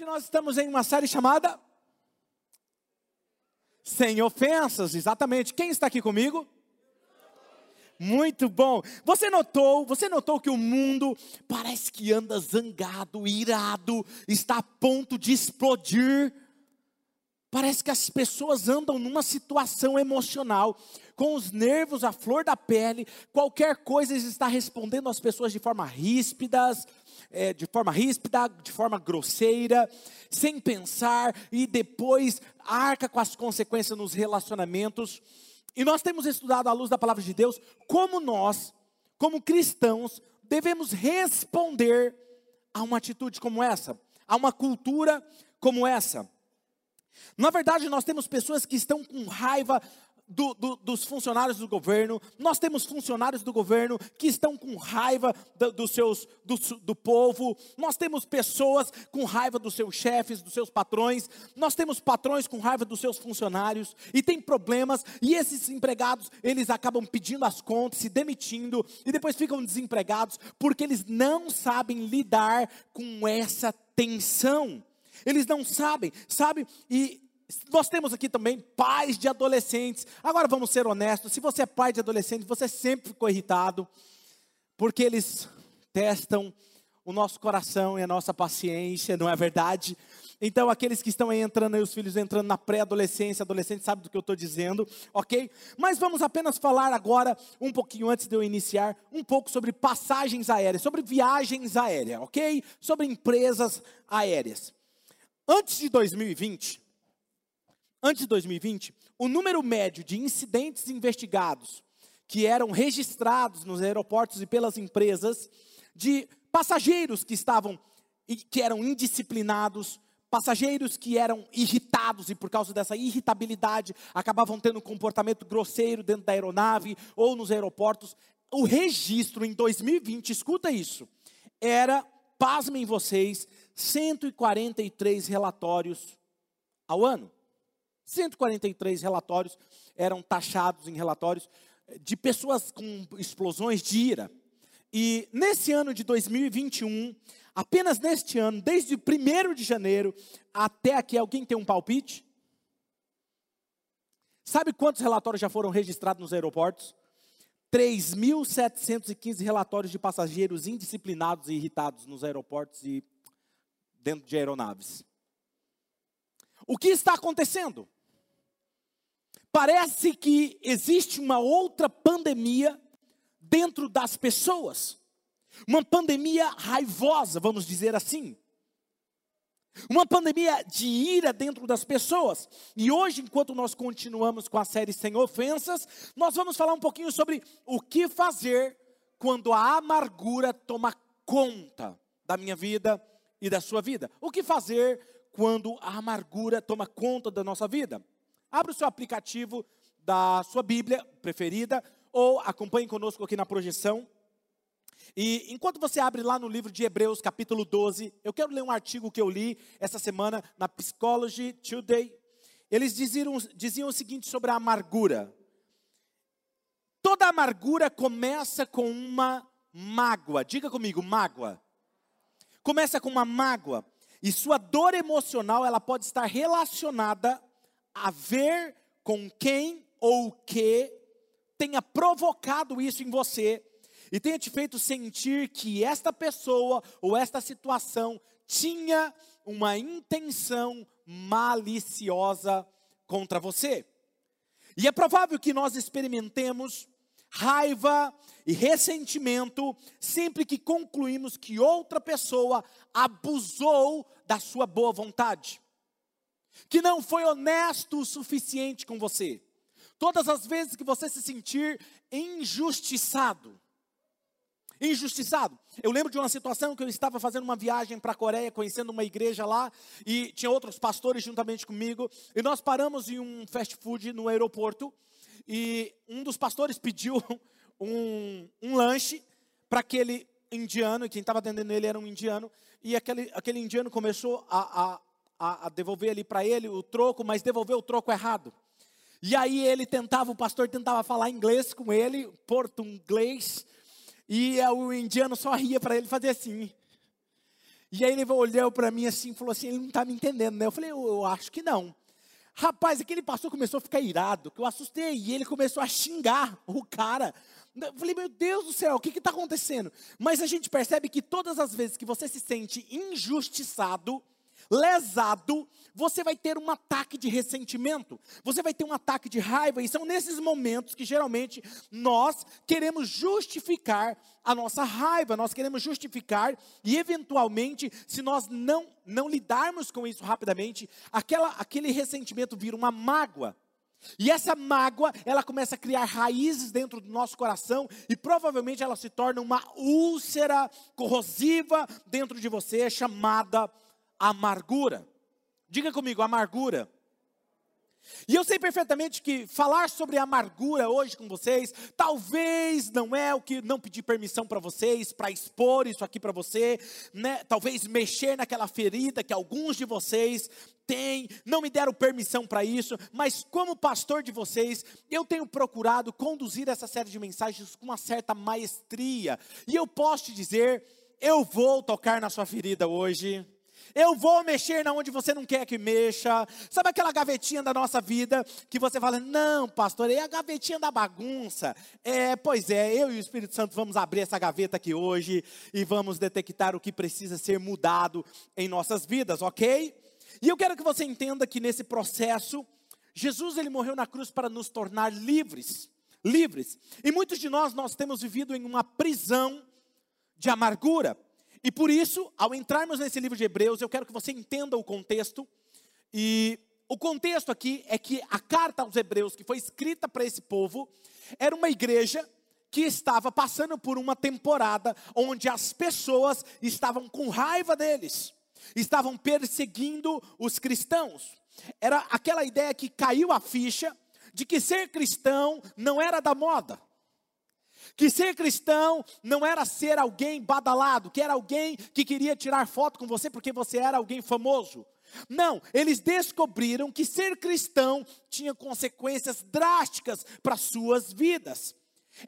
Nós estamos em uma série chamada Sem Ofensas, exatamente. Quem está aqui comigo? Muito bom. Você notou, você notou que o mundo parece que anda zangado, irado, está a ponto de explodir. Parece que as pessoas andam numa situação emocional, com os nervos à flor da pele, qualquer coisa está respondendo às pessoas de forma ríspidas, é, de forma ríspida, de forma grosseira, sem pensar, e depois arca com as consequências nos relacionamentos. E nós temos estudado à luz da palavra de Deus como nós, como cristãos, devemos responder a uma atitude como essa, a uma cultura como essa. Na verdade, nós temos pessoas que estão com raiva do, do, dos funcionários do governo, nós temos funcionários do governo que estão com raiva do, dos seus, do, do povo, nós temos pessoas com raiva dos seus chefes, dos seus patrões, nós temos patrões com raiva dos seus funcionários, e tem problemas, e esses empregados, eles acabam pedindo as contas, se demitindo, e depois ficam desempregados, porque eles não sabem lidar com essa tensão. Eles não sabem, sabe? E nós temos aqui também pais de adolescentes. Agora vamos ser honestos: se você é pai de adolescente, você sempre ficou irritado, porque eles testam o nosso coração e a nossa paciência, não é verdade? Então, aqueles que estão aí entrando, aí, os filhos entrando na pré-adolescência, adolescente sabe do que eu estou dizendo, ok? Mas vamos apenas falar agora, um pouquinho antes de eu iniciar, um pouco sobre passagens aéreas, sobre viagens aéreas, ok? Sobre empresas aéreas. Antes de 2020, antes de 2020, o número médio de incidentes investigados que eram registrados nos aeroportos e pelas empresas de passageiros que estavam que eram indisciplinados, passageiros que eram irritados e por causa dessa irritabilidade acabavam tendo um comportamento grosseiro dentro da aeronave ou nos aeroportos. O registro em 2020, escuta isso, era, pasmem vocês, 143 relatórios ao ano. 143 relatórios eram taxados em relatórios de pessoas com explosões de ira. E nesse ano de 2021, apenas neste ano, desde o 1 de janeiro até aqui, alguém tem um palpite? Sabe quantos relatórios já foram registrados nos aeroportos? 3.715 relatórios de passageiros indisciplinados e irritados nos aeroportos e dentro de aeronaves. O que está acontecendo? Parece que existe uma outra pandemia dentro das pessoas. Uma pandemia raivosa, vamos dizer assim. Uma pandemia de ira dentro das pessoas. E hoje, enquanto nós continuamos com a série Sem Ofensas, nós vamos falar um pouquinho sobre o que fazer quando a amargura toma conta da minha vida, e da sua vida. O que fazer quando a amargura toma conta da nossa vida? Abra o seu aplicativo da sua Bíblia preferida ou acompanhe conosco aqui na projeção. E enquanto você abre lá no livro de Hebreus, capítulo 12, eu quero ler um artigo que eu li essa semana na Psychology Today. Eles diziam, diziam o seguinte sobre a amargura: toda amargura começa com uma mágoa. Diga comigo, mágoa. Começa com uma mágoa. E sua dor emocional, ela pode estar relacionada a ver com quem ou o que tenha provocado isso em você e tenha te feito sentir que esta pessoa ou esta situação tinha uma intenção maliciosa contra você. E é provável que nós experimentemos raiva e ressentimento sempre que concluímos que outra pessoa abusou da sua boa vontade, que não foi honesto o suficiente com você. Todas as vezes que você se sentir injustiçado, injustiçado. Eu lembro de uma situação que eu estava fazendo uma viagem para a Coreia, conhecendo uma igreja lá, e tinha outros pastores juntamente comigo, e nós paramos em um fast food no aeroporto, e um dos pastores pediu um, um lanche para aquele indiano, e quem estava atendendo ele era um indiano, e aquele, aquele indiano começou a, a, a devolver ali para ele o troco, mas devolveu o troco errado. E aí ele tentava, o pastor tentava falar inglês com ele, português, e o indiano só ria para ele fazer assim. E aí ele olhou para mim assim falou assim: ele não está me entendendo, né? Eu falei: eu, eu acho que não. Rapaz, aquele pastor começou a ficar irado, que eu assustei, e ele começou a xingar o cara. Eu falei, meu Deus do céu, o que está acontecendo? Mas a gente percebe que todas as vezes que você se sente injustiçado, lesado, você vai ter um ataque de ressentimento, você vai ter um ataque de raiva, e são nesses momentos que geralmente nós queremos justificar a nossa raiva, nós queremos justificar, e eventualmente, se nós não, não lidarmos com isso rapidamente, aquela, aquele ressentimento vira uma mágoa. E essa mágoa, ela começa a criar raízes dentro do nosso coração e provavelmente ela se torna uma úlcera corrosiva dentro de você chamada amargura. Diga comigo, amargura. E eu sei perfeitamente que falar sobre amargura hoje com vocês, talvez não é o que não pedir permissão para vocês, para expor isso aqui para você, né? Talvez mexer naquela ferida que alguns de vocês têm, não me deram permissão para isso, mas como pastor de vocês, eu tenho procurado conduzir essa série de mensagens com uma certa maestria. E eu posso te dizer, eu vou tocar na sua ferida hoje. Eu vou mexer na onde você não quer que mexa. Sabe aquela gavetinha da nossa vida que você fala: "Não, pastor, é a gavetinha da bagunça". É, pois é, eu e o Espírito Santo vamos abrir essa gaveta aqui hoje e vamos detectar o que precisa ser mudado em nossas vidas, OK? E eu quero que você entenda que nesse processo Jesus ele morreu na cruz para nos tornar livres, livres. E muitos de nós nós temos vivido em uma prisão de amargura. E por isso, ao entrarmos nesse livro de Hebreus, eu quero que você entenda o contexto. E o contexto aqui é que a carta aos Hebreus, que foi escrita para esse povo, era uma igreja que estava passando por uma temporada onde as pessoas estavam com raiva deles, estavam perseguindo os cristãos. Era aquela ideia que caiu a ficha de que ser cristão não era da moda. Que ser cristão não era ser alguém badalado, que era alguém que queria tirar foto com você porque você era alguém famoso. Não, eles descobriram que ser cristão tinha consequências drásticas para suas vidas.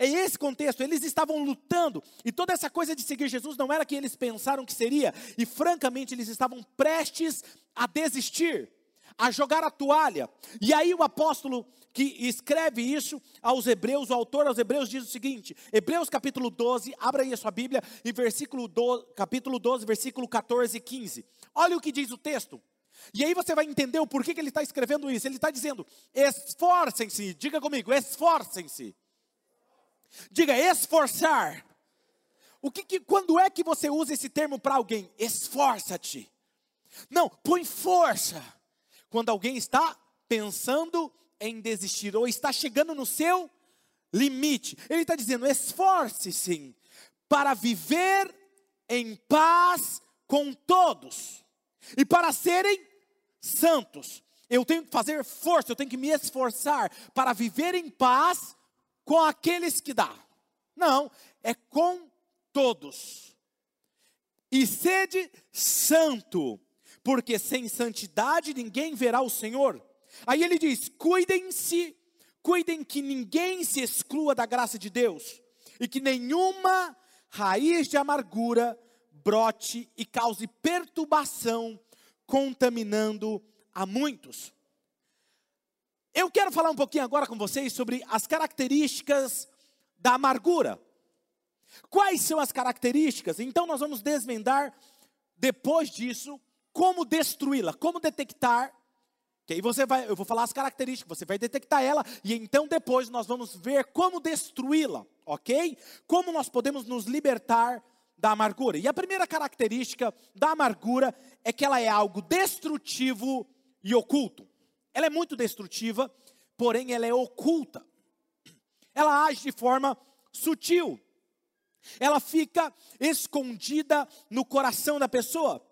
Em esse contexto, eles estavam lutando, e toda essa coisa de seguir Jesus não era que eles pensaram que seria, e francamente eles estavam prestes a desistir, a jogar a toalha. E aí o apóstolo que escreve isso aos Hebreus, o autor aos Hebreus diz o seguinte: Hebreus capítulo 12, abra aí a sua Bíblia, em versículo 12, capítulo 12, versículo 14 e 15. Olha o que diz o texto. E aí você vai entender o porquê que ele está escrevendo isso. Ele está dizendo: esforcem-se, diga comigo, esforcem-se. Diga esforçar. O que, que quando é que você usa esse termo para alguém? Esforça-te. Não, põe força. Quando alguém está pensando em desistir, ou está chegando no seu limite. Ele está dizendo: esforce-se para viver em paz com todos e para serem santos. Eu tenho que fazer força, eu tenho que me esforçar para viver em paz com aqueles que dá. Não, é com todos. E sede santo, porque sem santidade ninguém verá o Senhor. Aí ele diz: cuidem-se, cuidem que ninguém se exclua da graça de Deus, e que nenhuma raiz de amargura brote e cause perturbação, contaminando a muitos. Eu quero falar um pouquinho agora com vocês sobre as características da amargura. Quais são as características? Então nós vamos desvendar depois disso como destruí-la, como detectar que aí você vai, eu vou falar as características, você vai detectar ela e então depois nós vamos ver como destruí-la, ok? Como nós podemos nos libertar da amargura. E a primeira característica da amargura é que ela é algo destrutivo e oculto. Ela é muito destrutiva, porém ela é oculta. Ela age de forma sutil. Ela fica escondida no coração da pessoa.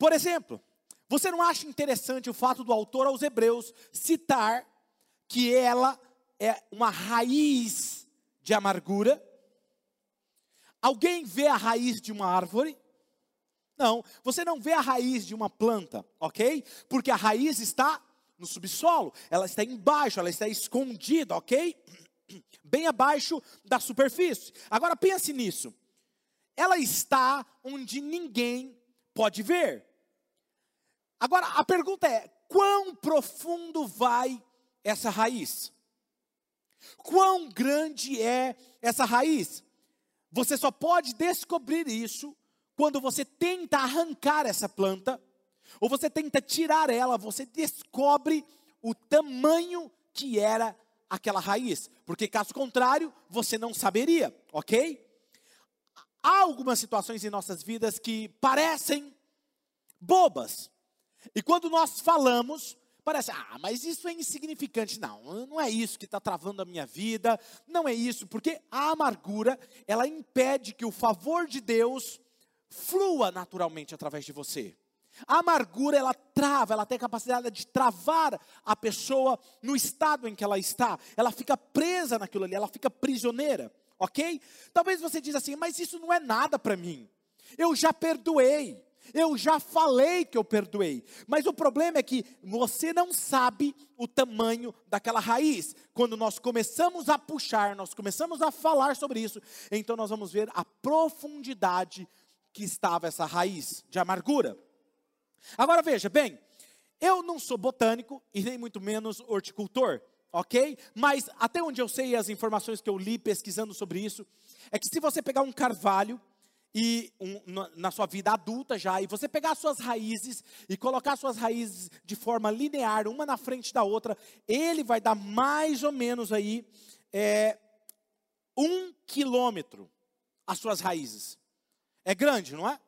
Por exemplo, você não acha interessante o fato do autor aos Hebreus citar que ela é uma raiz de amargura? Alguém vê a raiz de uma árvore? Não, você não vê a raiz de uma planta, ok? Porque a raiz está no subsolo, ela está embaixo, ela está escondida, ok? Bem abaixo da superfície. Agora pense nisso. Ela está onde ninguém pode ver. Agora, a pergunta é: quão profundo vai essa raiz? Quão grande é essa raiz? Você só pode descobrir isso quando você tenta arrancar essa planta, ou você tenta tirar ela, você descobre o tamanho que era aquela raiz, porque caso contrário, você não saberia, ok? Há algumas situações em nossas vidas que parecem bobas, e quando nós falamos, parece, ah, mas isso é insignificante. Não, não é isso que está travando a minha vida, não é isso, porque a amargura, ela impede que o favor de Deus flua naturalmente através de você. A amargura, ela trava, ela tem a capacidade de travar a pessoa no estado em que ela está. Ela fica presa naquilo ali, ela fica prisioneira, ok? Talvez você diz assim, mas isso não é nada para mim. Eu já perdoei. Eu já falei que eu perdoei, mas o problema é que você não sabe o tamanho daquela raiz. Quando nós começamos a puxar, nós começamos a falar sobre isso, então nós vamos ver a profundidade que estava essa raiz de amargura. Agora veja, bem, eu não sou botânico e nem muito menos horticultor, ok? Mas até onde eu sei as informações que eu li pesquisando sobre isso, é que se você pegar um carvalho e um, na sua vida adulta já, e você pegar suas raízes e colocar suas raízes de forma linear, uma na frente da outra, ele vai dar mais ou menos aí é, um quilômetro as suas raízes. É grande, não é?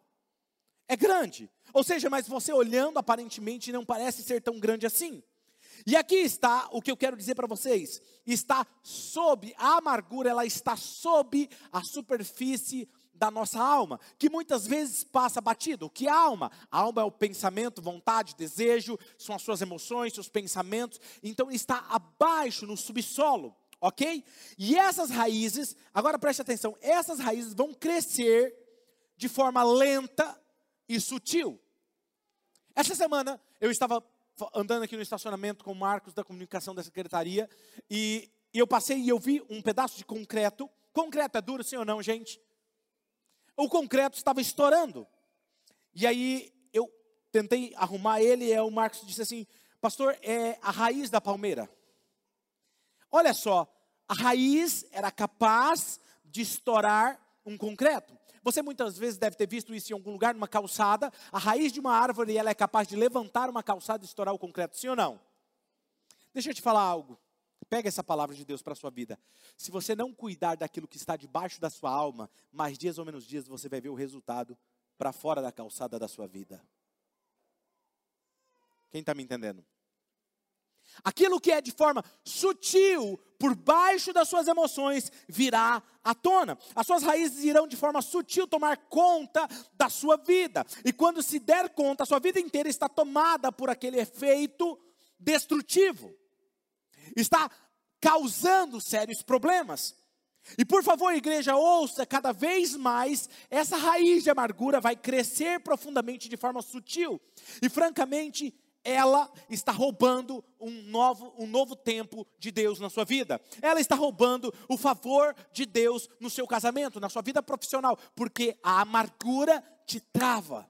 É grande. Ou seja, mas você olhando aparentemente não parece ser tão grande assim. E aqui está o que eu quero dizer para vocês. Está sob a amargura, ela está sob a superfície da nossa alma, que muitas vezes passa batido. O que é alma? A alma é o pensamento, vontade, desejo, são as suas emoções, seus pensamentos. Então está abaixo no subsolo, ok? E essas raízes, agora preste atenção, essas raízes vão crescer de forma lenta e sutil. Essa semana eu estava andando aqui no estacionamento com o Marcos da comunicação da secretaria e, eu passei e eu vi um pedaço de concreto. Concreto é duro, sim ou não, gente? O concreto estava estourando. E aí eu tentei arrumar ele e o Marcos disse assim: Pastor, é a raiz da palmeira. Olha só, a raiz era capaz de estourar um concreto. Você muitas vezes deve ter visto isso em algum lugar, numa calçada. A raiz de uma árvore ela é capaz de levantar uma calçada e estourar o concreto, sim ou não? Deixa eu te falar algo. Pega essa palavra de Deus para a sua vida. Se você não cuidar daquilo que está debaixo da sua alma, mais dias ou menos dias você vai ver o resultado para fora da calçada da sua vida. Quem está me entendendo? Aquilo que é de forma sutil, por baixo das suas emoções, virá à tona. As suas raízes irão de forma sutil tomar conta da sua vida. E quando se der conta, a sua vida inteira está tomada por aquele efeito destrutivo. Está causando sérios problemas. E por favor, igreja, ouça cada vez mais, essa raiz de amargura vai crescer profundamente de forma sutil. E francamente, ela está roubando um novo, um novo tempo de Deus na sua vida. Ela está roubando o favor de Deus no seu casamento, na sua vida profissional, porque a amargura te trava.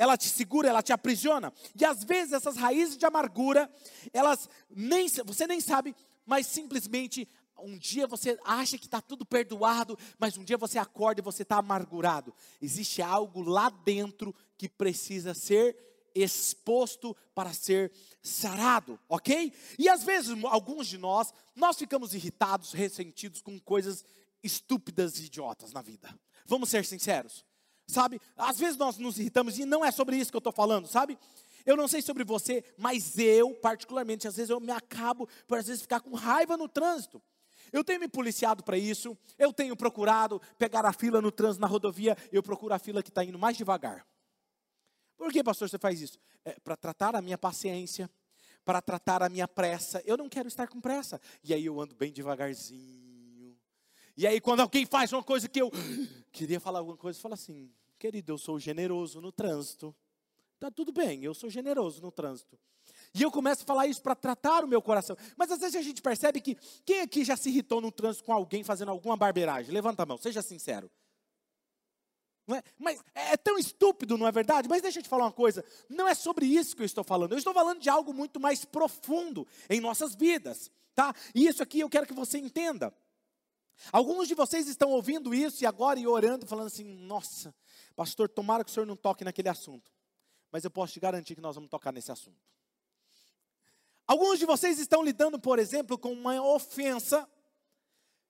Ela te segura, ela te aprisiona. E às vezes essas raízes de amargura, elas nem você nem sabe, mas simplesmente um dia você acha que está tudo perdoado, mas um dia você acorda e você está amargurado. Existe algo lá dentro que precisa ser exposto para ser sarado, ok? E às vezes, alguns de nós, nós ficamos irritados, ressentidos com coisas estúpidas e idiotas na vida. Vamos ser sinceros, sabe? Às vezes nós nos irritamos e não é sobre isso que eu estou falando, sabe? Eu não sei sobre você, mas eu, particularmente, às vezes eu me acabo por às vezes ficar com raiva no trânsito. Eu tenho me policiado para isso, eu tenho procurado pegar a fila no trânsito na rodovia, eu procuro a fila que está indo mais devagar. Por que, pastor, você faz isso? É, para tratar a minha paciência, para tratar a minha pressa. Eu não quero estar com pressa. E aí eu ando bem devagarzinho. E aí, quando alguém faz uma coisa que eu queria falar alguma coisa, fala assim: querido, eu sou generoso no trânsito. Tá tudo bem, eu sou generoso no trânsito. E eu começo a falar isso para tratar o meu coração. Mas às vezes a gente percebe que quem aqui já se irritou no trânsito com alguém fazendo alguma barbeiragem? Levanta a mão, seja sincero. É? Mas é, é tão estúpido, não é verdade? Mas deixa eu te falar uma coisa: não é sobre isso que eu estou falando. Eu estou falando de algo muito mais profundo em nossas vidas, tá? E isso aqui eu quero que você entenda. Alguns de vocês estão ouvindo isso e agora e orando, falando assim: nossa, pastor, tomara que o senhor não toque naquele assunto. Mas eu posso te garantir que nós vamos tocar nesse assunto. Alguns de vocês estão lidando, por exemplo, com uma ofensa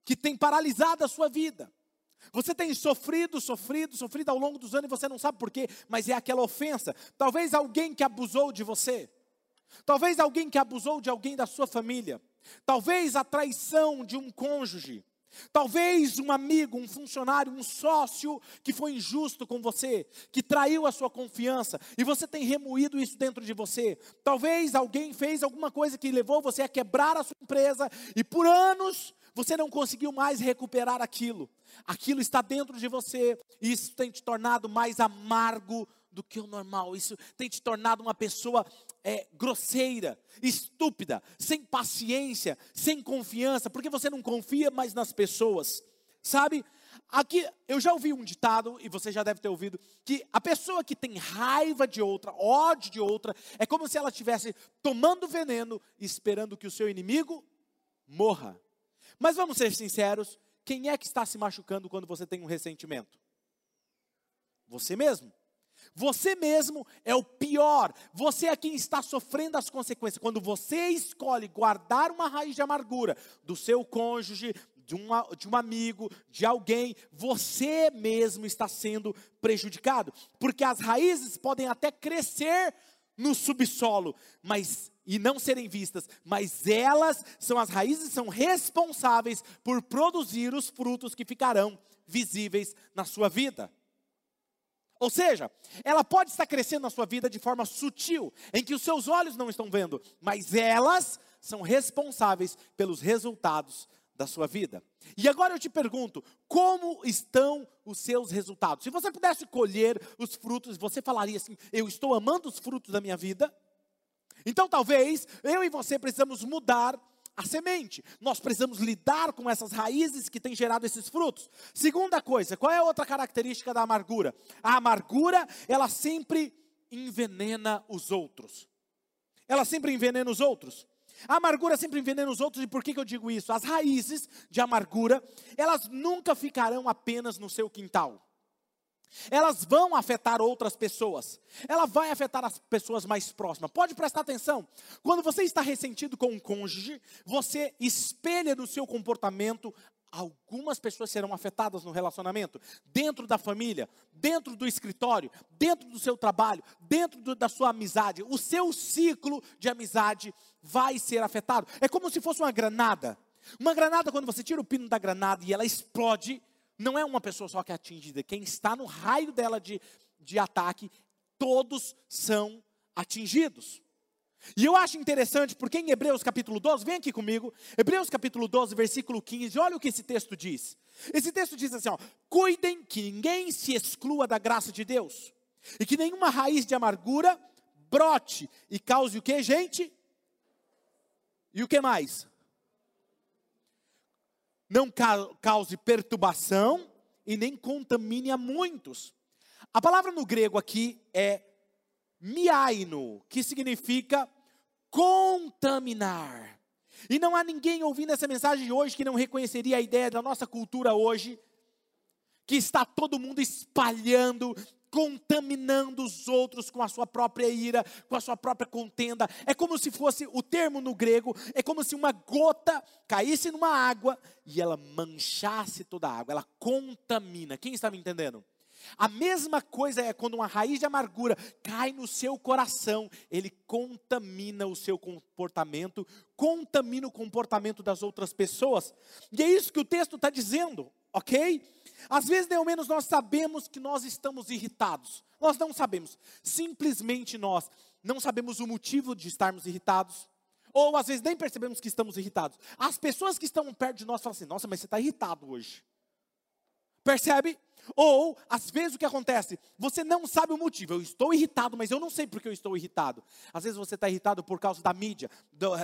que tem paralisado a sua vida. Você tem sofrido, sofrido, sofrido ao longo dos anos e você não sabe por quê, mas é aquela ofensa. Talvez alguém que abusou de você. Talvez alguém que abusou de alguém da sua família. Talvez a traição de um cônjuge. Talvez um amigo, um funcionário, um sócio que foi injusto com você, que traiu a sua confiança e você tem remoído isso dentro de você. Talvez alguém fez alguma coisa que levou você a quebrar a sua empresa e por anos você não conseguiu mais recuperar aquilo. Aquilo está dentro de você e isso tem te tornado mais amargo do que o normal. Isso tem te tornado uma pessoa é, grosseira, estúpida, sem paciência, sem confiança, porque você não confia mais nas pessoas, sabe? Aqui eu já ouvi um ditado, e você já deve ter ouvido, que a pessoa que tem raiva de outra, ódio de outra, é como se ela estivesse tomando veneno esperando que o seu inimigo morra. Mas vamos ser sinceros, quem é que está se machucando quando você tem um ressentimento? Você mesmo. Você mesmo é o pior. Você é quem está sofrendo as consequências. Quando você escolhe guardar uma raiz de amargura do seu cônjuge, de, uma, de um amigo, de alguém, você mesmo está sendo prejudicado. Porque as raízes podem até crescer no subsolo, mas e não serem vistas, mas elas são as raízes são responsáveis por produzir os frutos que ficarão visíveis na sua vida. Ou seja, ela pode estar crescendo na sua vida de forma sutil, em que os seus olhos não estão vendo, mas elas são responsáveis pelos resultados da sua vida. E agora eu te pergunto, como estão os seus resultados? Se você pudesse colher os frutos, você falaria assim: eu estou amando os frutos da minha vida? Então talvez eu e você precisamos mudar a semente. Nós precisamos lidar com essas raízes que têm gerado esses frutos. Segunda coisa, qual é a outra característica da amargura? A amargura, ela sempre envenena os outros. Ela sempre envenena os outros. A amargura sempre envenena os outros, e por que, que eu digo isso? As raízes de amargura, elas nunca ficarão apenas no seu quintal. Elas vão afetar outras pessoas. Ela vai afetar as pessoas mais próximas. Pode prestar atenção. Quando você está ressentido com um cônjuge, você espelha no seu comportamento algumas pessoas serão afetadas no relacionamento, dentro da família, dentro do escritório, dentro do seu trabalho, dentro do, da sua amizade. O seu ciclo de amizade vai ser afetado. É como se fosse uma granada. Uma granada, quando você tira o pino da granada e ela explode, não é uma pessoa só que é atingida, quem está no raio dela de, de ataque, todos são atingidos. E eu acho interessante, porque em Hebreus capítulo 12, vem aqui comigo, Hebreus capítulo 12, versículo 15, olha o que esse texto diz. Esse texto diz assim: ó, cuidem que ninguém se exclua da graça de Deus, e que nenhuma raiz de amargura brote e cause o que, gente? E o que mais? Não cause perturbação e nem contamine a muitos. A palavra no grego aqui é miaino, que significa contaminar. E não há ninguém ouvindo essa mensagem hoje que não reconheceria a ideia da nossa cultura hoje, que está todo mundo espalhando contaminando os outros com a sua própria ira, com a sua própria contenda. É como se fosse, o termo no grego, é como se uma gota caísse numa água e ela manchasse toda a água, ela contamina. Quem está me entendendo? A mesma coisa é quando uma raiz de amargura cai no seu coração, ele contamina o seu comportamento, contamina o comportamento das outras pessoas. E é isso que o texto está dizendo, ok? Às vezes, nem ao menos, nós sabemos que nós estamos irritados. Nós não sabemos. Simplesmente nós não sabemos o motivo de estarmos irritados. Ou às vezes nem percebemos que estamos irritados. As pessoas que estão perto de nós falam assim: Nossa, mas você está irritado hoje. Percebe? Ou, às vezes, o que acontece? Você não sabe o motivo. Eu estou irritado, mas eu não sei por que eu estou irritado. Às vezes você está irritado por causa da mídia,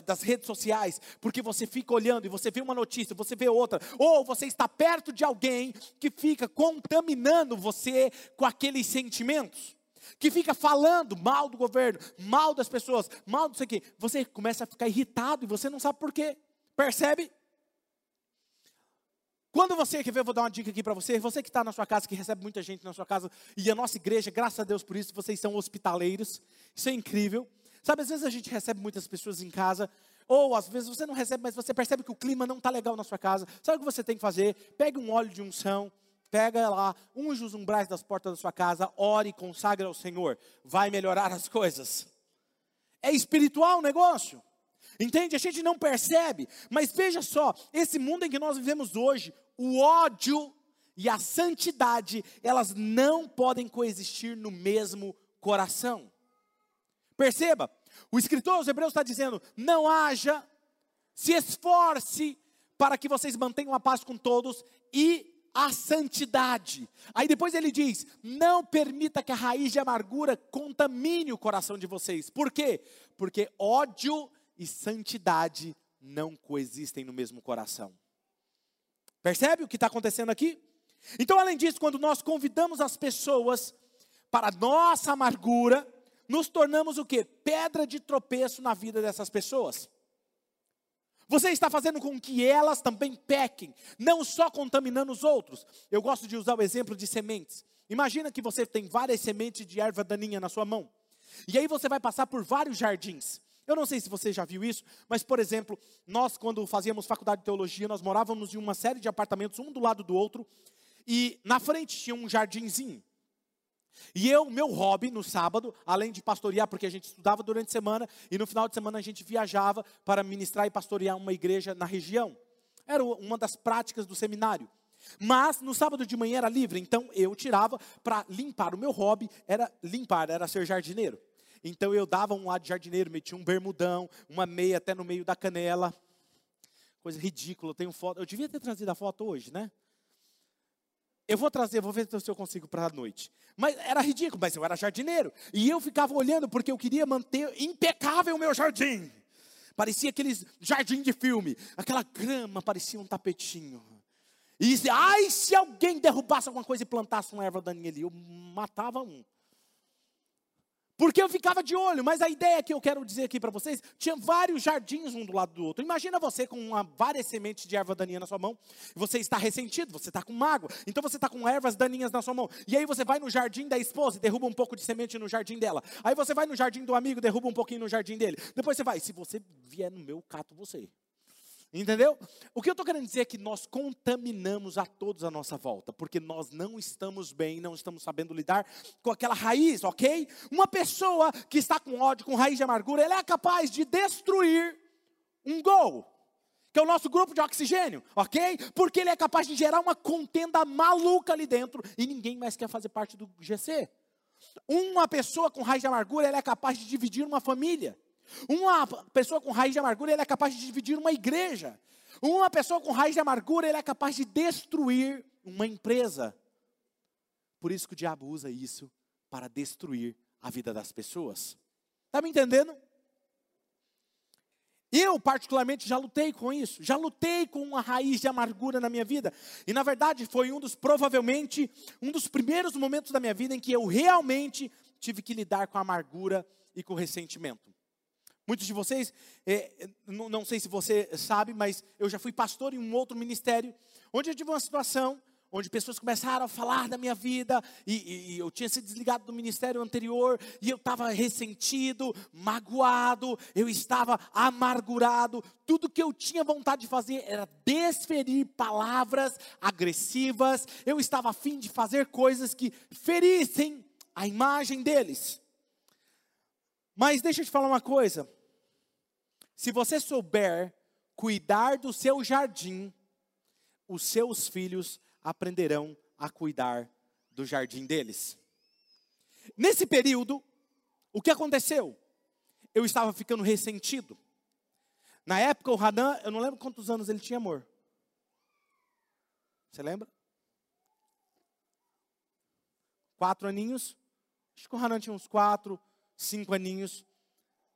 das redes sociais, porque você fica olhando e você vê uma notícia, você vê outra. Ou você está perto de alguém que fica contaminando você com aqueles sentimentos. Que fica falando mal do governo, mal das pessoas, mal do sei o quê. Você começa a ficar irritado e você não sabe por quê. Percebe? Quando você, quer ver, vou dar uma dica aqui para você, você que está na sua casa, que recebe muita gente na sua casa, e a nossa igreja, graças a Deus por isso, vocês são hospitaleiros, isso é incrível. Sabe, às vezes a gente recebe muitas pessoas em casa, ou às vezes você não recebe, mas você percebe que o clima não está legal na sua casa. Sabe o que você tem que fazer? Pegue um óleo de unção, pega lá, unge os umbrais das portas da sua casa, ore e consagra ao Senhor. Vai melhorar as coisas. É espiritual o negócio. Entende? A gente não percebe, mas veja só, esse mundo em que nós vivemos hoje, o ódio e a santidade, elas não podem coexistir no mesmo coração. Perceba, o escritor aos Hebreus está dizendo: não haja, se esforce para que vocês mantenham a paz com todos e a santidade. Aí depois ele diz: não permita que a raiz de amargura contamine o coração de vocês. Por quê? Porque ódio e santidade não coexistem no mesmo coração. Percebe o que está acontecendo aqui? Então, além disso, quando nós convidamos as pessoas para nossa amargura, nos tornamos o que? Pedra de tropeço na vida dessas pessoas. Você está fazendo com que elas também pequem, não só contaminando os outros. Eu gosto de usar o exemplo de sementes. Imagina que você tem várias sementes de erva daninha na sua mão. E aí você vai passar por vários jardins. Eu não sei se você já viu isso, mas, por exemplo, nós, quando fazíamos faculdade de teologia, nós morávamos em uma série de apartamentos, um do lado do outro, e na frente tinha um jardinzinho. E eu, meu hobby no sábado, além de pastorear, porque a gente estudava durante a semana, e no final de semana a gente viajava para ministrar e pastorear uma igreja na região. Era uma das práticas do seminário. Mas no sábado de manhã era livre, então eu tirava para limpar. O meu hobby era limpar, era ser jardineiro. Então eu dava um lado de jardineiro, metia um bermudão, uma meia até no meio da canela. Coisa ridícula, eu tenho foto. Eu devia ter trazido a foto hoje, né? Eu vou trazer, vou ver se eu consigo para a noite. Mas era ridículo, mas eu era jardineiro. E eu ficava olhando porque eu queria manter impecável o meu jardim. Parecia aqueles jardim de filme. Aquela grama parecia um tapetinho. E ai, se alguém derrubasse alguma coisa e plantasse uma erva daninha ali, eu matava um. Porque eu ficava de olho, mas a ideia que eu quero dizer aqui para vocês, tinha vários jardins um do lado do outro. Imagina você com uma, várias sementes de erva daninha na sua mão, você está ressentido, você está com mágoa, então você está com ervas daninhas na sua mão. E aí você vai no jardim da esposa e derruba um pouco de semente no jardim dela. Aí você vai no jardim do amigo, derruba um pouquinho no jardim dele. Depois você vai, se você vier no meu, cato você. Entendeu? O que eu estou querendo dizer é que nós contaminamos a todos à nossa volta, porque nós não estamos bem, não estamos sabendo lidar com aquela raiz, ok? Uma pessoa que está com ódio, com raiz de amargura, ela é capaz de destruir um gol, que é o nosso grupo de oxigênio, ok? Porque ele é capaz de gerar uma contenda maluca ali dentro e ninguém mais quer fazer parte do GC. Uma pessoa com raiz de amargura, ela é capaz de dividir uma família. Uma pessoa com raiz de amargura, é capaz de dividir uma igreja. Uma pessoa com raiz de amargura, é capaz de destruir uma empresa. Por isso que o diabo usa isso para destruir a vida das pessoas. Está me entendendo? Eu, particularmente, já lutei com isso, já lutei com uma raiz de amargura na minha vida. E, na verdade, foi um dos, provavelmente, um dos primeiros momentos da minha vida em que eu realmente tive que lidar com a amargura e com o ressentimento. Muitos de vocês, é, não, não, sei se você sabe, mas eu já fui pastor em um outro ministério, onde eu tive uma situação onde pessoas começaram a falar da minha vida, e, e, eu tinha sido desligado do ministério anterior, e eu estava ressentido, magoado, eu estava amargurado, tudo que eu tinha vontade de fazer era desferir palavras agressivas, eu estava afim de fazer coisas que ferissem a imagem deles. Mas deixa eu te falar uma coisa. Se você souber cuidar do seu jardim, os seus filhos aprenderão a cuidar do jardim deles. Nesse período, o que aconteceu? Eu estava ficando ressentido. Na época, o Hanan, eu não lembro quantos anos ele tinha, amor. Você lembra? quatro aninhos. Acho que o Hanan tinha uns quatro, cinco aninhos.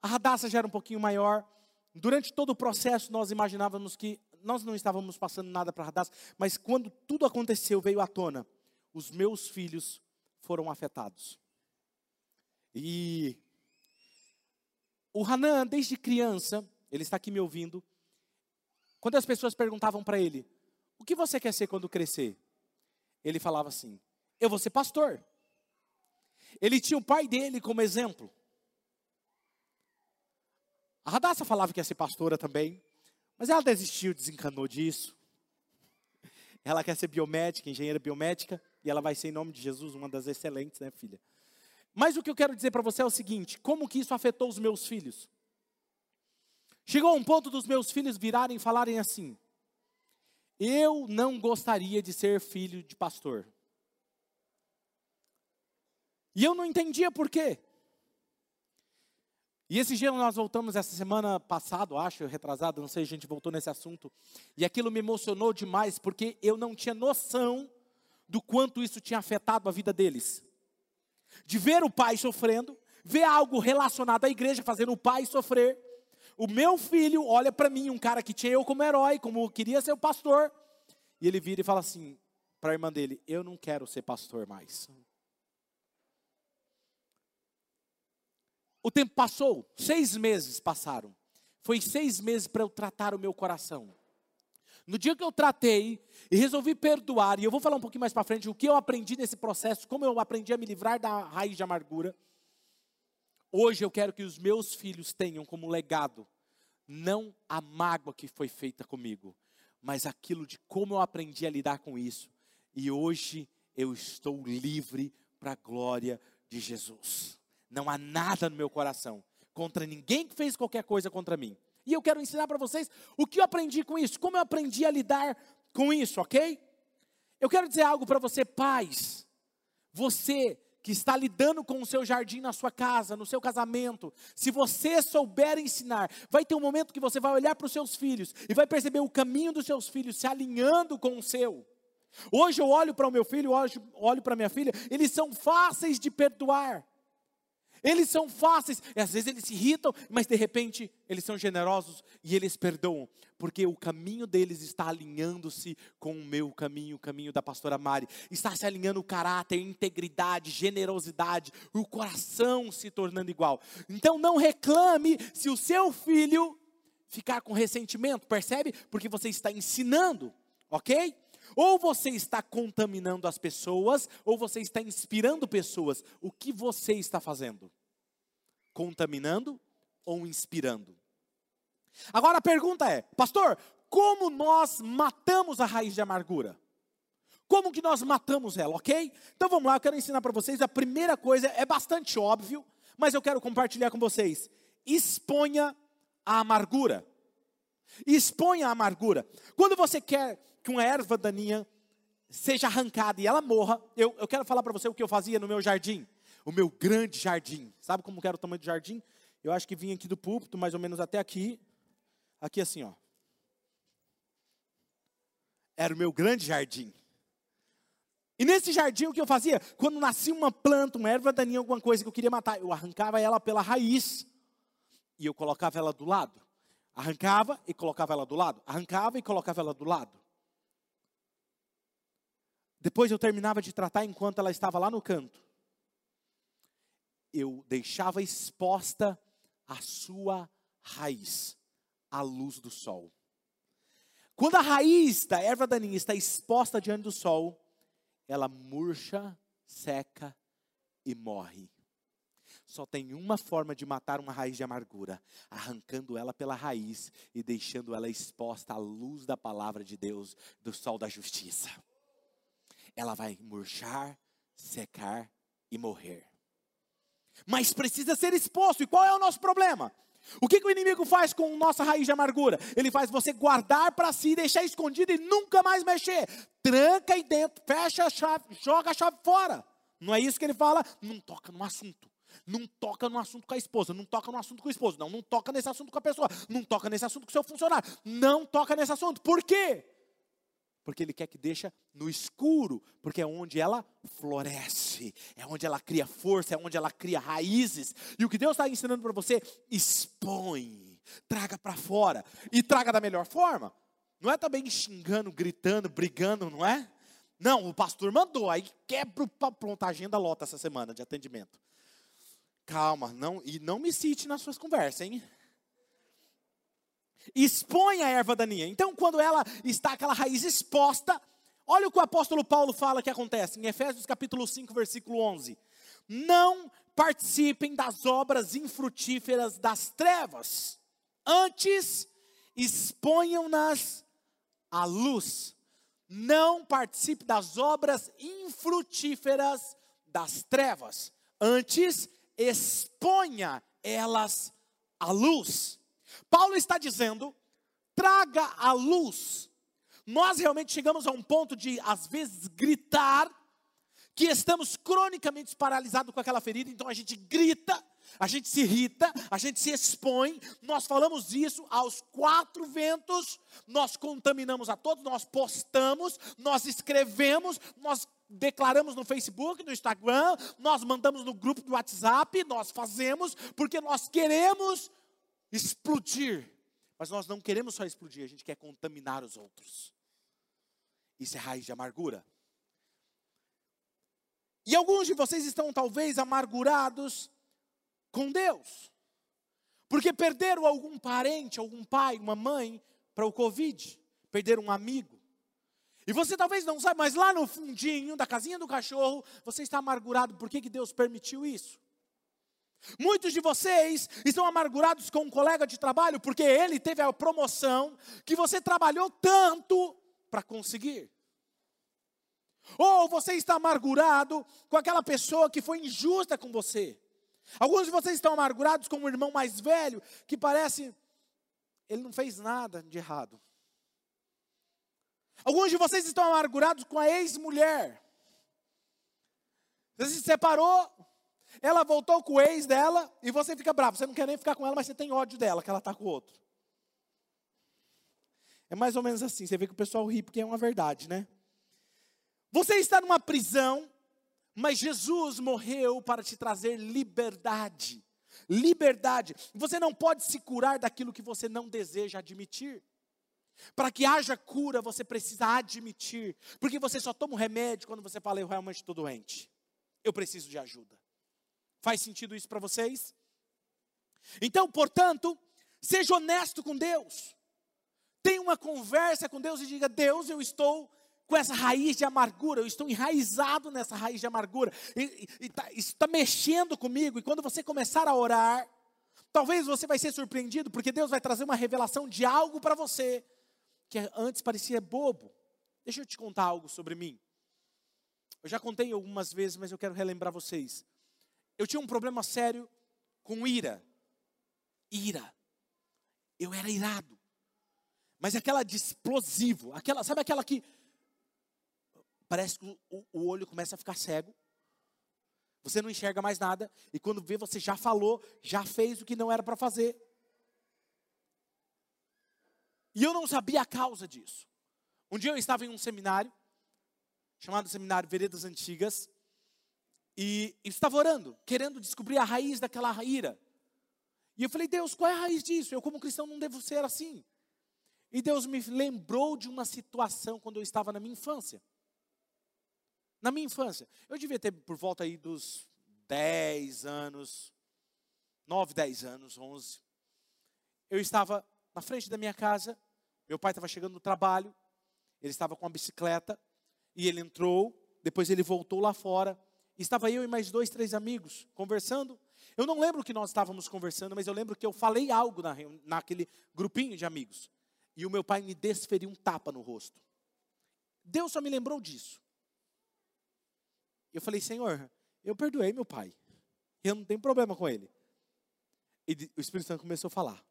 A Radassa já era um pouquinho maior. Durante todo o processo, nós imaginávamos que nós não estávamos passando nada para Radassa, mas quando tudo aconteceu, veio à tona, os meus filhos foram afetados. E o Hanan, desde criança, ele está aqui me ouvindo, quando as pessoas perguntavam para ele, o que você quer ser quando crescer? Ele falava assim, eu vou ser pastor. Ele tinha o pai dele como exemplo. A Radassa falava que ia ser pastora também, mas ela desistiu, desencanou disso. Ela quer ser biomédica, engenheira biomédica, e ela vai ser em nome de Jesus uma das excelentes, né, filha? Mas o que eu quero dizer para você é o seguinte: como que isso afetou os meus filhos? Chegou um ponto dos meus filhos virarem e falarem assim: Eu não gostaria de ser filho de pastor. E eu não entendia por quê. E esse dia nós voltamos essa semana passada, acho, retrasado, não sei, a gente voltou nesse assunto. E aquilo me emocionou demais, porque eu não tinha noção do quanto isso tinha afetado a vida deles. De ver o pai sofrendo, ver algo relacionado à igreja fazendo o pai sofrer. O meu filho olha para mim, um cara que tinha eu como herói, como queria ser o pastor, e ele vira e fala assim para a irmã dele: Eu não quero ser pastor mais. O tempo passou, seis meses passaram. Foi seis meses para eu tratar o meu coração. No dia que eu tratei e resolvi perdoar, e eu vou falar um pouquinho mais para frente o que eu aprendi nesse processo, como eu aprendi a me livrar da raiz de amargura. Hoje eu quero que os meus filhos tenham como legado não a mágoa que foi feita comigo, mas aquilo de como eu aprendi a lidar com isso. E hoje eu estou livre para a glória de Jesus. Não há nada no meu coração contra ninguém que fez qualquer coisa contra mim. E eu quero ensinar para vocês o que eu aprendi com isso, como eu aprendi a lidar com isso, ok? Eu quero dizer algo para você, pais. Você que está lidando com o seu jardim na sua casa, no seu casamento, se você souber ensinar, vai ter um momento que você vai olhar para os seus filhos e vai perceber o caminho dos seus filhos se alinhando com o seu. Hoje eu olho para o meu filho, olho, olho para minha filha, eles são fáceis de perdoar. Eles são fáceis, e às vezes eles se irritam, mas de repente eles são generosos e eles perdoam, porque o caminho deles está alinhando-se com o meu caminho, o caminho da pastora Mari. Está se alinhando o caráter, integridade, generosidade, o coração se tornando igual. Então não reclame se o seu filho ficar com ressentimento, percebe? Porque você está ensinando, ok? Ou você está contaminando as pessoas, ou você está inspirando pessoas. O que você está fazendo? Contaminando ou inspirando? Agora a pergunta é, pastor, como nós matamos a raiz de amargura? Como que nós matamos ela, ok? Então vamos lá, eu quero ensinar para vocês. A primeira coisa é bastante óbvio, mas eu quero compartilhar com vocês. Exponha a amargura. Exponha a amargura. Quando você quer que uma erva daninha seja arrancada e ela morra, eu, eu quero falar para você o que eu fazia no meu jardim, o meu grande jardim. Sabe como era o tamanho do jardim? Eu acho que vinha aqui do púlpito, mais ou menos até aqui, aqui assim, ó. Era o meu grande jardim. E nesse jardim o que eu fazia? Quando nascia uma planta, uma erva daninha, alguma coisa que eu queria matar, eu arrancava ela pela raiz e eu colocava ela do lado. Arrancava e colocava ela do lado. Arrancava e colocava ela do lado. Depois eu terminava de tratar enquanto ela estava lá no canto. Eu deixava exposta a sua raiz à luz do sol. Quando a raiz da erva daninha está exposta diante do sol, ela murcha, seca e morre. Só tem uma forma de matar uma raiz de amargura: arrancando ela pela raiz e deixando ela exposta à luz da palavra de Deus, do sol da justiça ela vai murchar, secar e morrer. Mas precisa ser exposto. E qual é o nosso problema? O que, que o inimigo faz com nossa raiz de amargura? Ele faz você guardar para si, deixar escondido e nunca mais mexer. Tranca aí dentro, fecha a chave, joga a chave fora. Não é isso que ele fala? Não toca no assunto. Não toca no assunto com a esposa, não toca no assunto com o esposo, não, não toca nesse assunto com a pessoa, não toca nesse assunto com o seu funcionário, não toca nesse assunto. Por quê? Porque Ele quer que deixa no escuro, porque é onde ela floresce, é onde ela cria força, é onde ela cria raízes. E o que Deus está ensinando para você, expõe, traga para fora e traga da melhor forma. Não é também xingando, gritando, brigando, não é? Não, o pastor mandou, aí quebra, pronto, a agenda lota essa semana de atendimento. Calma, não, e não me cite nas suas conversas, hein? Expõe a erva daninha. Então, quando ela está aquela raiz exposta, olha o que o apóstolo Paulo fala que acontece em Efésios capítulo 5, versículo 11. Não participem das obras infrutíferas das trevas, antes exponham-nas à luz. Não participe das obras infrutíferas das trevas, antes exponha elas à luz. Paulo está dizendo: traga a luz. Nós realmente chegamos a um ponto de, às vezes, gritar que estamos cronicamente paralisados com aquela ferida, então a gente grita, a gente se irrita, a gente se expõe, nós falamos isso aos quatro ventos, nós contaminamos a todos, nós postamos, nós escrevemos, nós declaramos no Facebook, no Instagram, nós mandamos no grupo do WhatsApp, nós fazemos, porque nós queremos explodir. Mas nós não queremos só explodir, a gente quer contaminar os outros. Isso é raiz de amargura. E alguns de vocês estão talvez amargurados com Deus, porque perderam algum parente, algum pai, uma mãe para o Covid, perderam um amigo. E você talvez não saiba, mas lá no fundinho da casinha do cachorro, você está amargurado, por que, que Deus permitiu isso? Muitos de vocês estão amargurados com um colega de trabalho porque ele teve a promoção que você trabalhou tanto para conseguir. Ou você está amargurado com aquela pessoa que foi injusta com você. Alguns de vocês estão amargurados com um irmão mais velho que parece ele não fez nada de errado. Alguns de vocês estão amargurados com a ex-mulher. Você se separou, ela voltou com o ex dela e você fica bravo. Você não quer nem ficar com ela, mas você tem ódio dela, que ela está com o outro. É mais ou menos assim. Você vê que o pessoal ri porque é uma verdade, né? Você está numa prisão, mas Jesus morreu para te trazer liberdade. Liberdade. Você não pode se curar daquilo que você não deseja admitir. Para que haja cura, você precisa admitir. Porque você só toma um remédio quando você fala, eu realmente estou doente. Eu preciso de ajuda. Faz sentido isso para vocês? Então, portanto, seja honesto com Deus. Tenha uma conversa com Deus e diga: Deus, eu estou com essa raiz de amargura, eu estou enraizado nessa raiz de amargura, e, e tá, isso está mexendo comigo, e quando você começar a orar, talvez você vai ser surpreendido, porque Deus vai trazer uma revelação de algo para você, que antes parecia bobo. Deixa eu te contar algo sobre mim. Eu já contei algumas vezes, mas eu quero relembrar vocês. Eu tinha um problema sério com ira. Ira. Eu era irado. Mas aquela de explosivo, aquela, sabe aquela que parece que o, o olho começa a ficar cego. Você não enxerga mais nada e quando vê você já falou, já fez o que não era para fazer. E eu não sabia a causa disso. Um dia eu estava em um seminário chamado Seminário Veredas Antigas e estava orando, querendo descobrir a raiz daquela ira. E eu falei, Deus, qual é a raiz disso? Eu, como cristão, não devo ser assim. E Deus me lembrou de uma situação quando eu estava na minha infância. Na minha infância, eu devia ter por volta aí dos 10 anos, 9, 10 anos, 11. Eu estava na frente da minha casa, meu pai estava chegando do trabalho, ele estava com a bicicleta, e ele entrou, depois ele voltou lá fora, Estava eu e mais dois, três amigos conversando. Eu não lembro que nós estávamos conversando, mas eu lembro que eu falei algo na, naquele grupinho de amigos. E o meu pai me desferiu um tapa no rosto. Deus só me lembrou disso. Eu falei, Senhor, eu perdoei meu pai. Eu não tenho problema com ele. E o Espírito Santo começou a falar: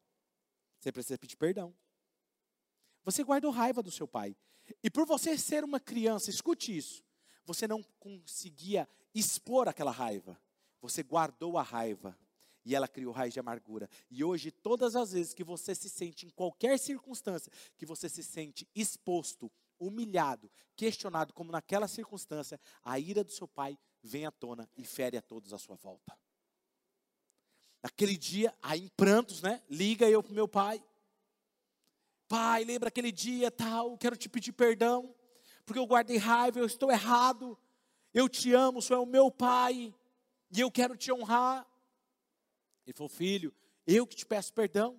Você precisa pedir perdão. Você guardou raiva do seu pai. E por você ser uma criança, escute isso você não conseguia expor aquela raiva. Você guardou a raiva e ela criou raiz de amargura. E hoje, todas as vezes que você se sente, em qualquer circunstância, que você se sente exposto humilhado, questionado, como naquela circunstância, a ira do seu pai vem à tona e fere a todos à sua volta. Naquele dia, aí em prantos, né? Liga eu para meu pai. Pai, lembra aquele dia tal, quero te pedir perdão, porque eu guardei raiva, eu estou errado. Eu te amo, Senhor é o meu pai, e eu quero te honrar. Ele falou, filho, eu que te peço perdão,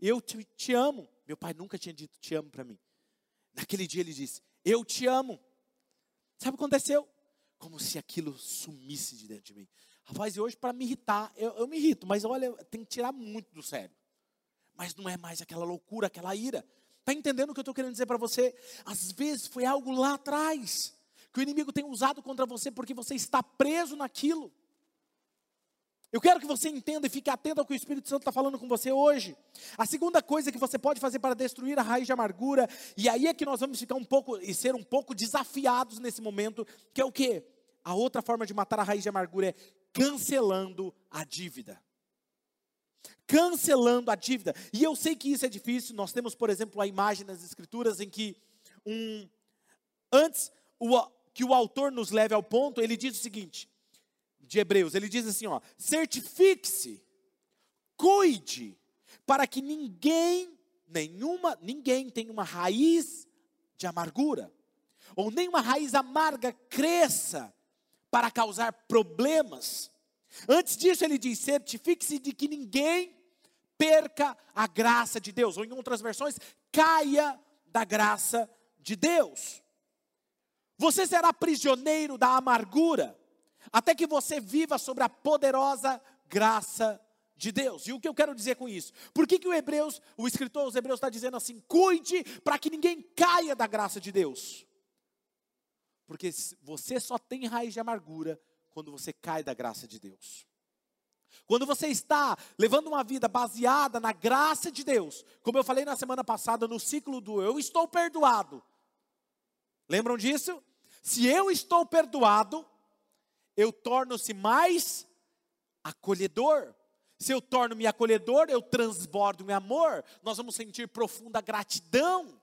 eu te, te amo. Meu pai nunca tinha dito te amo para mim. Naquele dia ele disse, eu te amo. Sabe o que aconteceu? Como se aquilo sumisse de dentro de mim. Rapaz, e hoje para me irritar, eu, eu me irrito, mas olha, tem que tirar muito do sério. Mas não é mais aquela loucura, aquela ira. Está entendendo o que eu estou querendo dizer para você? Às vezes foi algo lá atrás que o inimigo tem usado contra você porque você está preso naquilo. Eu quero que você entenda e fique atento ao que o Espírito Santo está falando com você hoje. A segunda coisa que você pode fazer para destruir a raiz de amargura, e aí é que nós vamos ficar um pouco e ser um pouco desafiados nesse momento, que é o que? A outra forma de matar a raiz de amargura é cancelando a dívida. Cancelando a dívida. E eu sei que isso é difícil. Nós temos, por exemplo, a imagem nas escrituras em que um antes o, que o autor nos leve ao ponto, ele diz o seguinte: de Hebreus, ele diz assim, ó: certifique-se, cuide, para que ninguém, nenhuma, ninguém tenha uma raiz de amargura, ou nenhuma raiz amarga cresça para causar problemas. Antes disso, ele diz: certifique-se de que ninguém perca a graça de Deus, ou em outras versões, caia da graça de Deus. Você será prisioneiro da amargura até que você viva sobre a poderosa graça de Deus. E o que eu quero dizer com isso? Por que, que o Hebreus, o escritor aos Hebreus está dizendo assim: cuide para que ninguém caia da graça de Deus? Porque você só tem raiz de amargura quando você cai da graça de Deus. Quando você está levando uma vida baseada na graça de Deus, como eu falei na semana passada no ciclo do eu estou perdoado. Lembram disso? Se eu estou perdoado, eu torno-se mais acolhedor. Se eu torno-me acolhedor, eu transbordo meu amor, nós vamos sentir profunda gratidão.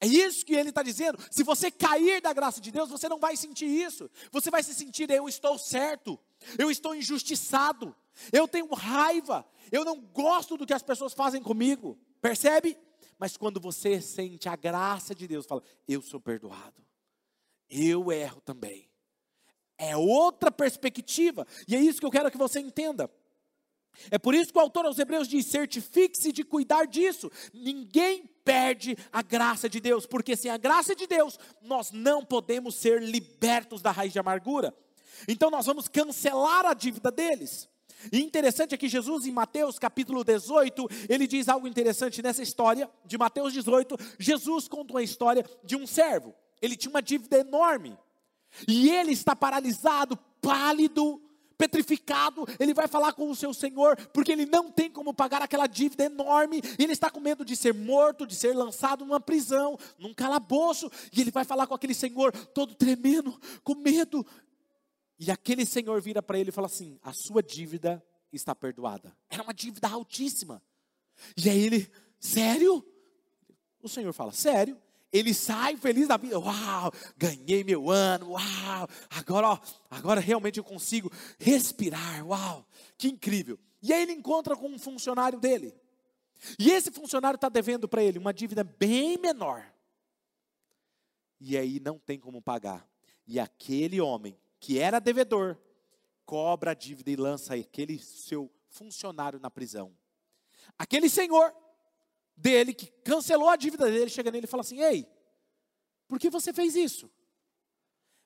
É isso que ele está dizendo. Se você cair da graça de Deus, você não vai sentir isso. Você vai se sentir, eu estou certo, eu estou injustiçado, eu tenho raiva, eu não gosto do que as pessoas fazem comigo. Percebe? Mas quando você sente a graça de Deus, fala, eu sou perdoado, eu erro também. É outra perspectiva. E é isso que eu quero que você entenda. É por isso que o autor aos Hebreus diz: certifique-se de cuidar disso. Ninguém perde a graça de Deus, porque sem a graça de Deus, nós não podemos ser libertos da raiz de amargura. Então nós vamos cancelar a dívida deles. E interessante é que Jesus, em Mateus capítulo 18, ele diz algo interessante nessa história de Mateus 18. Jesus conta uma história de um servo. Ele tinha uma dívida enorme. E ele está paralisado, pálido, petrificado, ele vai falar com o seu senhor, porque ele não tem como pagar aquela dívida enorme, ele está com medo de ser morto, de ser lançado numa prisão, num calabouço, e ele vai falar com aquele senhor todo tremendo, com medo. E aquele senhor vira para ele e fala assim: A sua dívida está perdoada. Era uma dívida altíssima. E aí ele, sério? O senhor fala: Sério? ele sai feliz da vida. Uau, ganhei meu ano. Uau, agora, ó, agora realmente eu consigo respirar. Uau, que incrível. E aí ele encontra com um funcionário dele. E esse funcionário está devendo para ele uma dívida bem menor. E aí não tem como pagar. E aquele homem que era devedor cobra a dívida e lança aquele seu funcionário na prisão. Aquele senhor dele, que cancelou a dívida dele, chega nele e fala assim: Ei, por que você fez isso?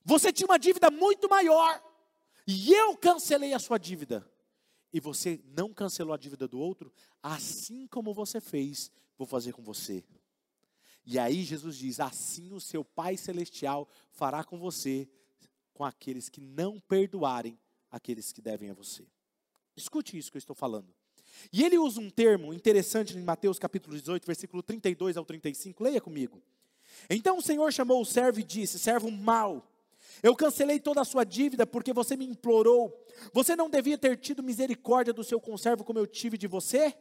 Você tinha uma dívida muito maior, e eu cancelei a sua dívida, e você não cancelou a dívida do outro, assim como você fez, vou fazer com você. E aí Jesus diz: Assim o seu Pai Celestial fará com você, com aqueles que não perdoarem aqueles que devem a você. Escute isso que eu estou falando. E ele usa um termo interessante em Mateus capítulo 18, versículo 32 ao 35. Leia comigo. Então o Senhor chamou o servo e disse: Servo mau, eu cancelei toda a sua dívida porque você me implorou. Você não devia ter tido misericórdia do seu conservo como eu tive de você?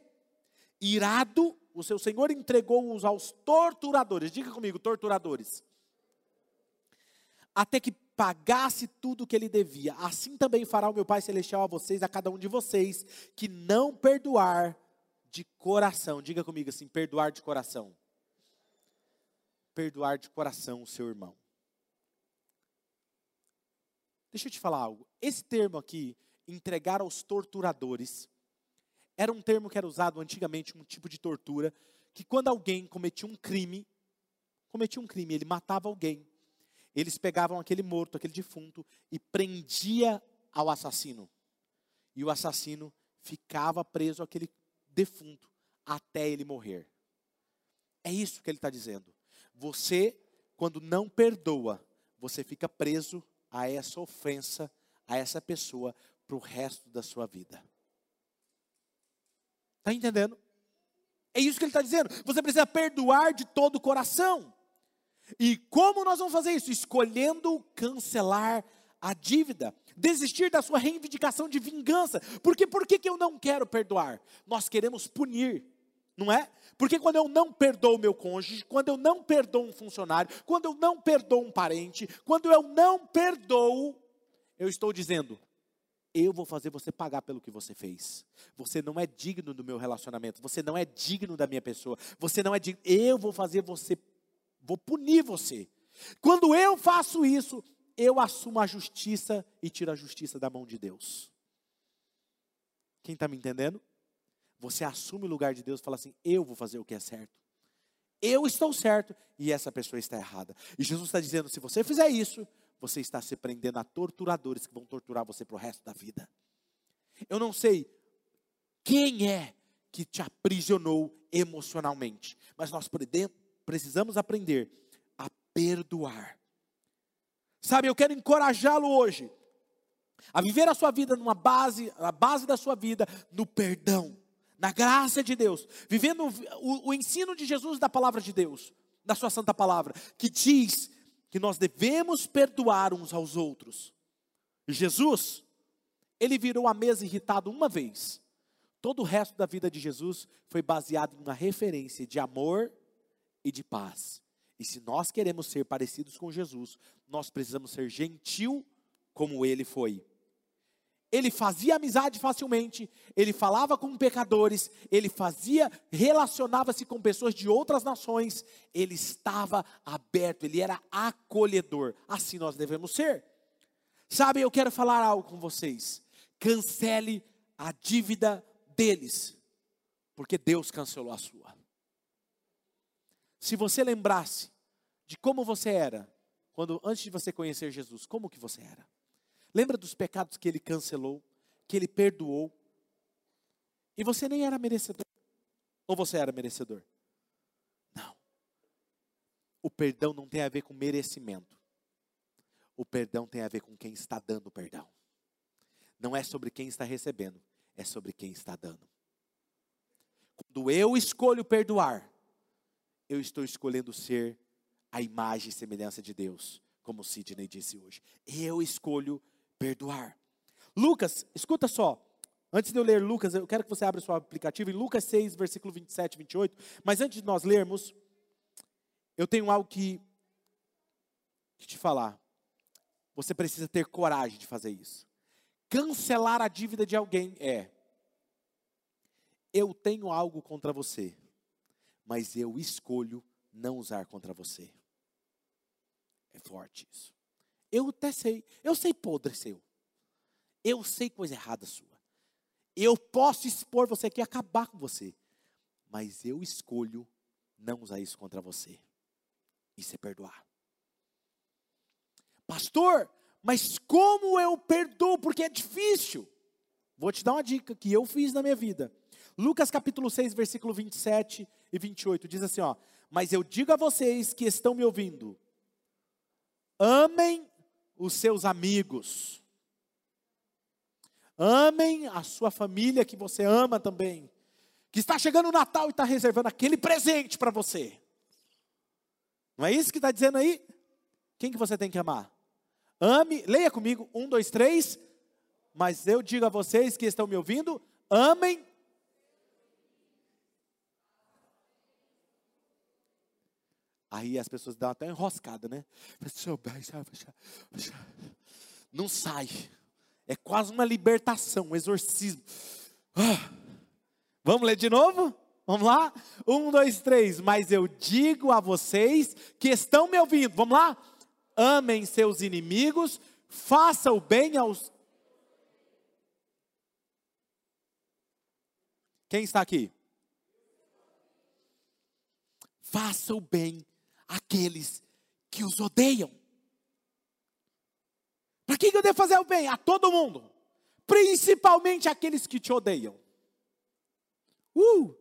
Irado, o seu senhor entregou-os aos torturadores. Diga comigo, torturadores. Até que pagasse tudo o que ele devia. Assim também fará o meu Pai Celestial a vocês, a cada um de vocês, que não perdoar de coração. Diga comigo assim: perdoar de coração. Perdoar de coração o seu irmão. Deixa eu te falar algo. Esse termo aqui, entregar aos torturadores, era um termo que era usado antigamente, um tipo de tortura, que quando alguém cometia um crime, cometia um crime, ele matava alguém, eles pegavam aquele morto, aquele defunto, e prendia ao assassino. E o assassino ficava preso àquele defunto até ele morrer. É isso que ele está dizendo. Você, quando não perdoa, você fica preso a essa ofensa, a essa pessoa, para o resto da sua vida. Está entendendo? É isso que ele está dizendo. Você precisa perdoar de todo o coração. E como nós vamos fazer isso? Escolhendo cancelar a dívida, desistir da sua reivindicação de vingança. Porque por que, que eu não quero perdoar? Nós queremos punir, não é? Porque quando eu não perdoo meu cônjuge, quando eu não perdoo um funcionário, quando eu não perdoo um parente, quando eu não perdoo, eu estou dizendo, eu vou fazer você pagar pelo que você fez. Você não é digno do meu relacionamento, você não é digno da minha pessoa, você não é digno, eu vou fazer você vou punir você. Quando eu faço isso, eu assumo a justiça e tiro a justiça da mão de Deus. Quem está me entendendo? Você assume o lugar de Deus e fala assim: eu vou fazer o que é certo. Eu estou certo e essa pessoa está errada. E Jesus está dizendo: se você fizer isso, você está se prendendo a torturadores que vão torturar você para o resto da vida. Eu não sei quem é que te aprisionou emocionalmente, mas nós precisamos aprender a perdoar. Sabe, eu quero encorajá-lo hoje a viver a sua vida numa base, a base da sua vida no perdão na graça de Deus, vivendo o, o ensino de Jesus da palavra de Deus, da sua santa palavra, que diz que nós devemos perdoar uns aos outros. Jesus, ele virou a mesa irritado uma vez. Todo o resto da vida de Jesus foi baseado em uma referência de amor e de paz. E se nós queremos ser parecidos com Jesus, nós precisamos ser gentil como ele foi ele fazia amizade facilmente, ele falava com pecadores, ele fazia, relacionava-se com pessoas de outras nações, ele estava aberto, ele era acolhedor. Assim nós devemos ser. Sabe, eu quero falar algo com vocês. Cancele a dívida deles, porque Deus cancelou a sua. Se você lembrasse de como você era quando antes de você conhecer Jesus, como que você era? Lembra dos pecados que ele cancelou, que ele perdoou? E você nem era merecedor. Ou você era merecedor? Não. O perdão não tem a ver com merecimento. O perdão tem a ver com quem está dando o perdão. Não é sobre quem está recebendo, é sobre quem está dando. Quando eu escolho perdoar, eu estou escolhendo ser a imagem e semelhança de Deus, como Sidney disse hoje. Eu escolho perdoar. Lucas, escuta só. Antes de eu ler Lucas, eu quero que você abra o seu aplicativo em Lucas 6, versículo 27 e 28. Mas antes de nós lermos, eu tenho algo que, que te falar. Você precisa ter coragem de fazer isso. Cancelar a dívida de alguém é: eu tenho algo contra você, mas eu escolho não usar contra você. É forte isso. Eu até sei, eu sei podre seu. Eu sei coisa errada sua. Eu posso expor você aqui e acabar com você. Mas eu escolho não usar isso contra você. Isso é perdoar. Pastor, mas como eu perdoo? Porque é difícil. Vou te dar uma dica que eu fiz na minha vida. Lucas capítulo 6, versículo 27 e 28 diz assim, ó: "Mas eu digo a vocês que estão me ouvindo: amem os seus amigos. Amem a sua família que você ama também. Que está chegando o Natal e está reservando aquele presente para você. Não é isso que está dizendo aí? Quem que você tem que amar? Ame, leia comigo, um, dois, três. Mas eu digo a vocês que estão me ouvindo, amem. Aí as pessoas dão até uma enroscada, né? Não sai. É quase uma libertação, um exorcismo. Ah. Vamos ler de novo? Vamos lá? Um, dois, três. Mas eu digo a vocês que estão me ouvindo. Vamos lá? Amem seus inimigos, faça o bem aos. Quem está aqui? Faça o bem àqueles que os odeiam. Para que eu devo fazer o bem? A todo mundo, principalmente aqueles que te odeiam. Uh!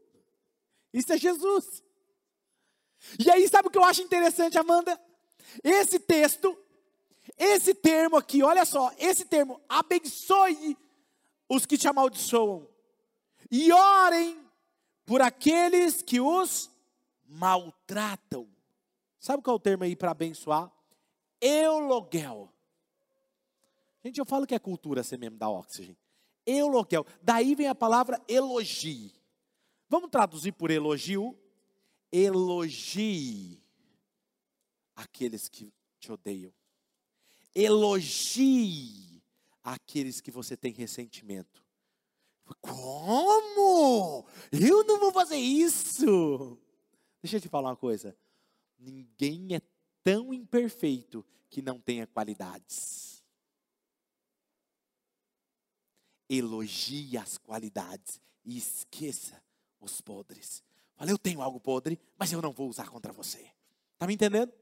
Isso é Jesus. E aí, sabe o que eu acho interessante, Amanda? Esse texto, esse termo aqui, olha só, esse termo, abençoe os que te amaldiçoam, e orem por aqueles que os maltratam. Sabe qual é o termo aí para abençoar? Euloguel. Gente, eu falo que é cultura ser mesmo da Oxygen. Euloguel. Daí vem a palavra elogie. Vamos traduzir por elogio? Elogie aqueles que te odeiam. Elogie aqueles que você tem ressentimento. Como? Eu não vou fazer isso. Deixa eu te falar uma coisa. Ninguém é tão imperfeito que não tenha qualidades. Elogie as qualidades e esqueça os podres. Fala, eu tenho algo podre, mas eu não vou usar contra você. Está me entendendo?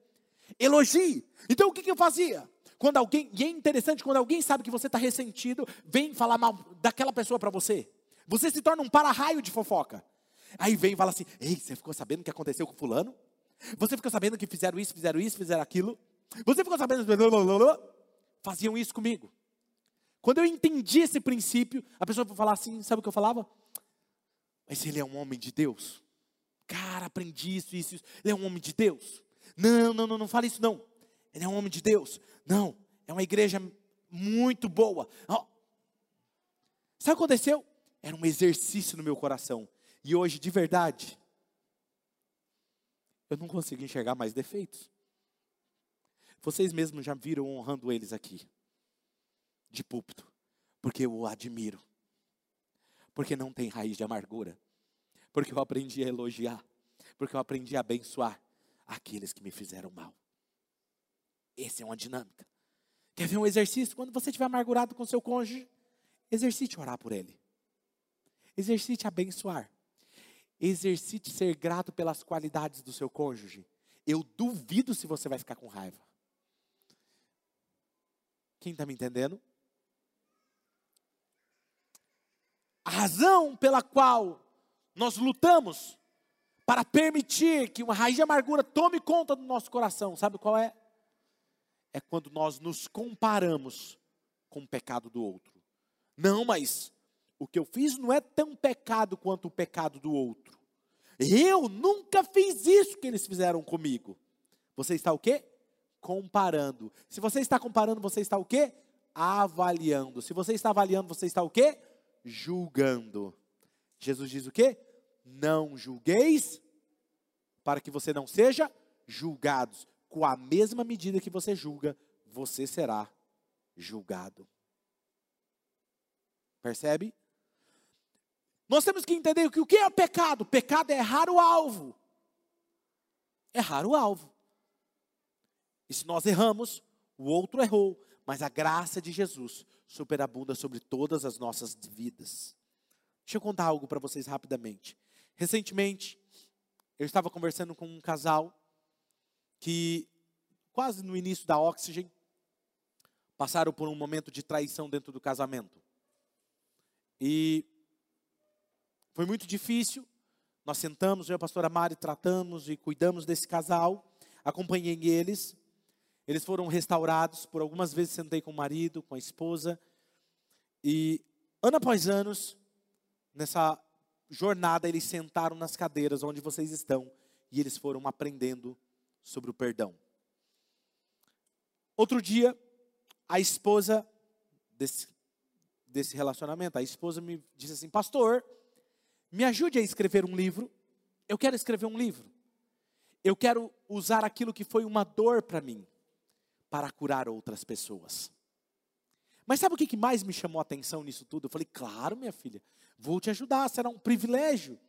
Elogie. Então o que, que eu fazia? Quando alguém, e é interessante, quando alguém sabe que você está ressentido, vem falar mal daquela pessoa para você. Você se torna um para-raio de fofoca. Aí vem e fala assim: Ei, você ficou sabendo o que aconteceu com fulano? Você ficou sabendo que fizeram isso, fizeram isso, fizeram aquilo? Você ficou sabendo. Faziam isso comigo. Quando eu entendi esse princípio, a pessoa vai falar assim: sabe o que eu falava? Mas ele é um homem de Deus. Cara, aprendi isso, isso, isso. Ele é um homem de Deus. Não, não, não, não fala isso não. Ele é um homem de Deus. Não, é uma igreja muito boa. Oh. Sabe o que aconteceu? Era um exercício no meu coração. E hoje, de verdade, eu não consigo enxergar mais defeitos. Vocês mesmos já viram honrando eles aqui, de púlpito, porque eu o admiro porque não tem raiz de amargura, porque eu aprendi a elogiar, porque eu aprendi a abençoar aqueles que me fizeram mal. Essa é uma dinâmica. Quer ver um exercício? Quando você estiver amargurado com seu cônjuge, exercite orar por ele. Exercite abençoar. Exercite ser grato pelas qualidades do seu cônjuge. Eu duvido se você vai ficar com raiva. Quem está me entendendo? A razão pela qual nós lutamos para permitir que uma raiz de amargura tome conta do nosso coração, sabe qual é? É quando nós nos comparamos com o pecado do outro. Não, mas o que eu fiz não é tão pecado quanto o pecado do outro. Eu nunca fiz isso que eles fizeram comigo. Você está o quê? Comparando. Se você está comparando, você está o quê? Avaliando. Se você está avaliando, você está o quê? julgando. Jesus diz o quê? Não julgueis, para que você não seja julgados. Com a mesma medida que você julga, você será julgado. Percebe? Nós temos que entender que o que é pecado? Pecado é errar o alvo. Errar o alvo. E se nós erramos, o outro errou, mas a graça de Jesus superabunda sobre todas as nossas vidas. Deixa eu contar algo para vocês rapidamente. Recentemente, eu estava conversando com um casal que, quase no início da Oxygen, passaram por um momento de traição dentro do casamento. E foi muito difícil. Nós sentamos, eu e a pastora Mari tratamos e cuidamos desse casal. Acompanhei eles. Eles foram restaurados, por algumas vezes sentei com o marido, com a esposa, e ano após anos, nessa jornada, eles sentaram nas cadeiras onde vocês estão e eles foram aprendendo sobre o perdão. Outro dia, a esposa desse, desse relacionamento, a esposa me disse assim: Pastor, me ajude a escrever um livro. Eu quero escrever um livro. eu quero usar aquilo que foi uma dor para mim, para curar outras pessoas. Mas sabe o que mais me chamou a atenção nisso tudo? Eu falei, claro, minha filha, vou te ajudar, será um privilégio.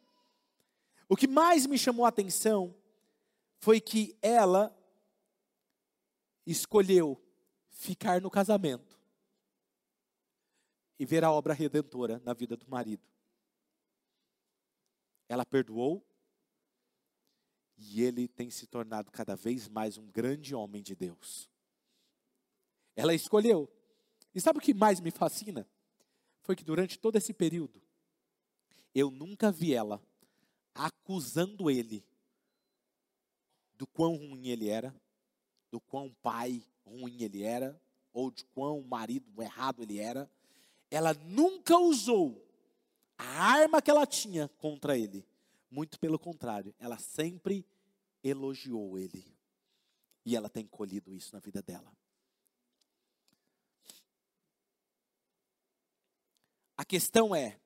O que mais me chamou a atenção foi que ela escolheu ficar no casamento e ver a obra redentora na vida do marido. Ela perdoou e ele tem se tornado cada vez mais um grande homem de Deus. Ela escolheu. E sabe o que mais me fascina? Foi que durante todo esse período, eu nunca vi ela acusando ele do quão ruim ele era, do quão pai ruim ele era, ou de quão marido errado ele era. Ela nunca usou a arma que ela tinha contra ele. Muito pelo contrário, ela sempre elogiou ele. E ela tem colhido isso na vida dela. A questão é: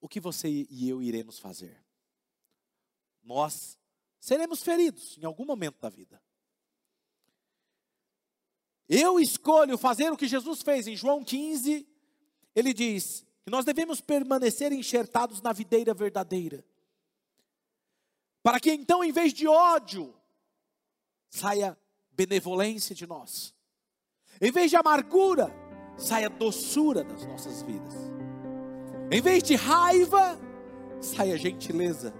o que você e eu iremos fazer? Nós seremos feridos em algum momento da vida. Eu escolho fazer o que Jesus fez em João 15. Ele diz que nós devemos permanecer enxertados na videira verdadeira. Para que então, em vez de ódio, saia benevolência de nós. Em vez de amargura, saia doçura das nossas vidas. Em vez de raiva, saia gentileza.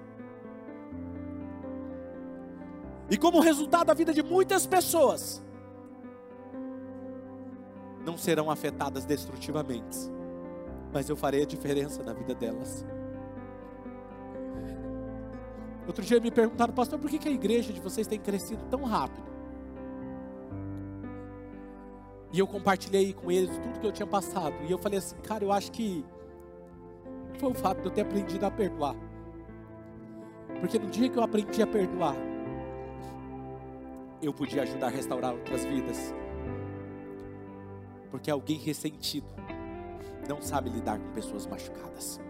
E como resultado, a vida de muitas pessoas não serão afetadas destrutivamente, mas eu farei a diferença na vida delas. Outro dia me perguntaram, pastor, por que a igreja de vocês tem crescido tão rápido? E eu compartilhei com eles tudo que eu tinha passado. E eu falei assim, cara, eu acho que foi o fato de eu ter aprendido a perdoar. Porque no dia que eu aprendi a perdoar, eu podia ajudar a restaurar outras vidas. Porque alguém ressentido não sabe lidar com pessoas machucadas.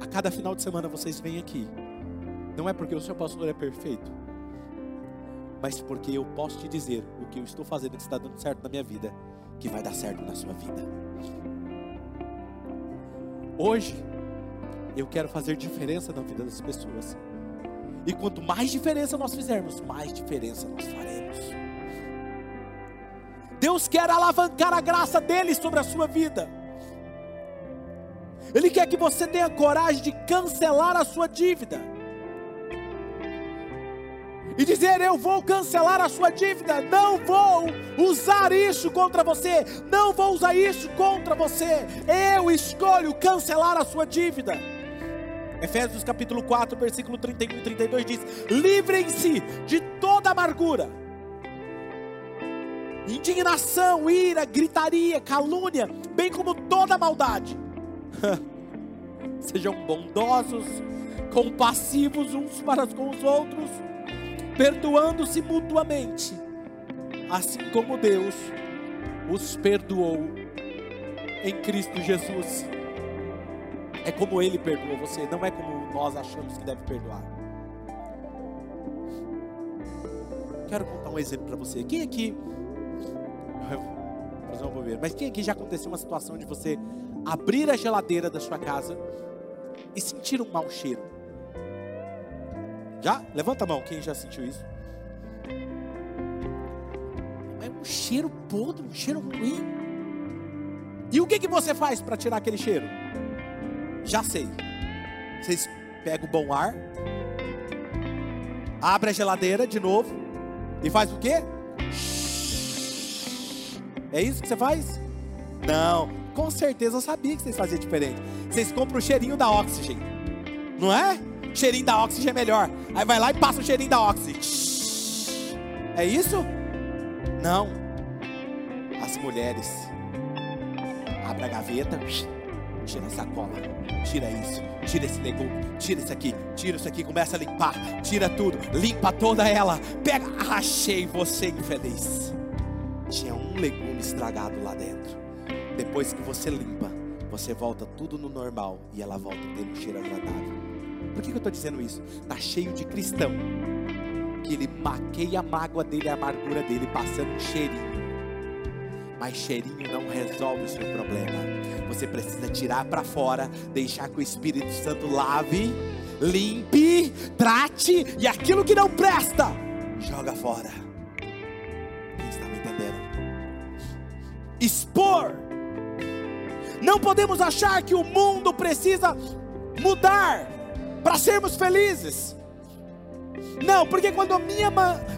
A cada final de semana vocês vêm aqui. Não é porque o seu pastor é perfeito, mas porque eu posso te dizer o que eu estou fazendo que está dando certo na minha vida que vai dar certo na sua vida. Hoje, eu quero fazer diferença na vida das pessoas. E quanto mais diferença nós fizermos, mais diferença nós faremos. Deus quer alavancar a graça dele sobre a sua vida. Ele quer que você tenha coragem de cancelar a sua dívida e dizer: Eu vou cancelar a sua dívida, não vou usar isso contra você, não vou usar isso contra você, eu escolho cancelar a sua dívida. Efésios capítulo 4, versículo 31 e 32 diz: Livrem-se de toda amargura, indignação, ira, gritaria, calúnia, bem como toda maldade. Sejam bondosos, compassivos uns para com os outros perdoando-se mutuamente, assim como Deus os perdoou em Cristo Jesus. É como Ele perdoou você, não é como nós achamos que deve perdoar. Quero contar um exemplo para você. Quem aqui. Mas quem aqui já aconteceu uma situação de você abrir a geladeira da sua casa e sentir um mau cheiro? Já? Levanta a mão, quem já sentiu isso? É um cheiro podre, um cheiro ruim. E o que, que você faz para tirar aquele cheiro? Já sei. Vocês pegam o bom ar, abre a geladeira de novo e faz o quê? É isso que você faz? Não, com certeza eu sabia que vocês faziam diferente. Vocês compram o cheirinho da Oxygen, não é? cheirinho da Oxy é melhor. Aí vai lá e passa o cheirinho da Oxy. É isso? Não. As mulheres abrem a gaveta, tira a sacola, tira isso, tira esse legume, tira isso aqui, tira isso aqui, começa a limpar, tira tudo, limpa toda ela, pega, achei você infeliz. Tinha um legume estragado lá dentro. Depois que você limpa, você volta tudo no normal e ela volta a ter um cheiro agradável. Por que, que eu estou dizendo isso? Está cheio de cristão que ele maqueia a mágoa dele, a amargura dele, passando um cheirinho. Mas cheirinho não resolve o seu problema. Você precisa tirar para fora, deixar que o Espírito Santo lave, limpe, trate e aquilo que não presta, joga fora. Não podemos achar que o mundo precisa mudar para sermos felizes. Não, porque quando minha,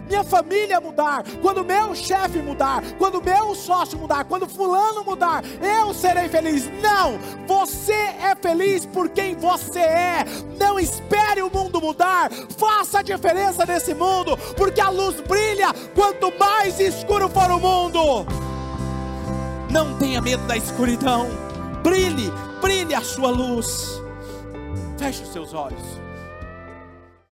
minha família mudar, quando meu chefe mudar, quando meu sócio mudar, quando fulano mudar, eu serei feliz. Não, você é feliz por quem você é. Não espere o mundo mudar. Faça a diferença nesse mundo, porque a luz brilha quanto mais escuro for o mundo. Não tenha medo da escuridão. Brilhe, brilhe a sua luz. Feche os seus olhos.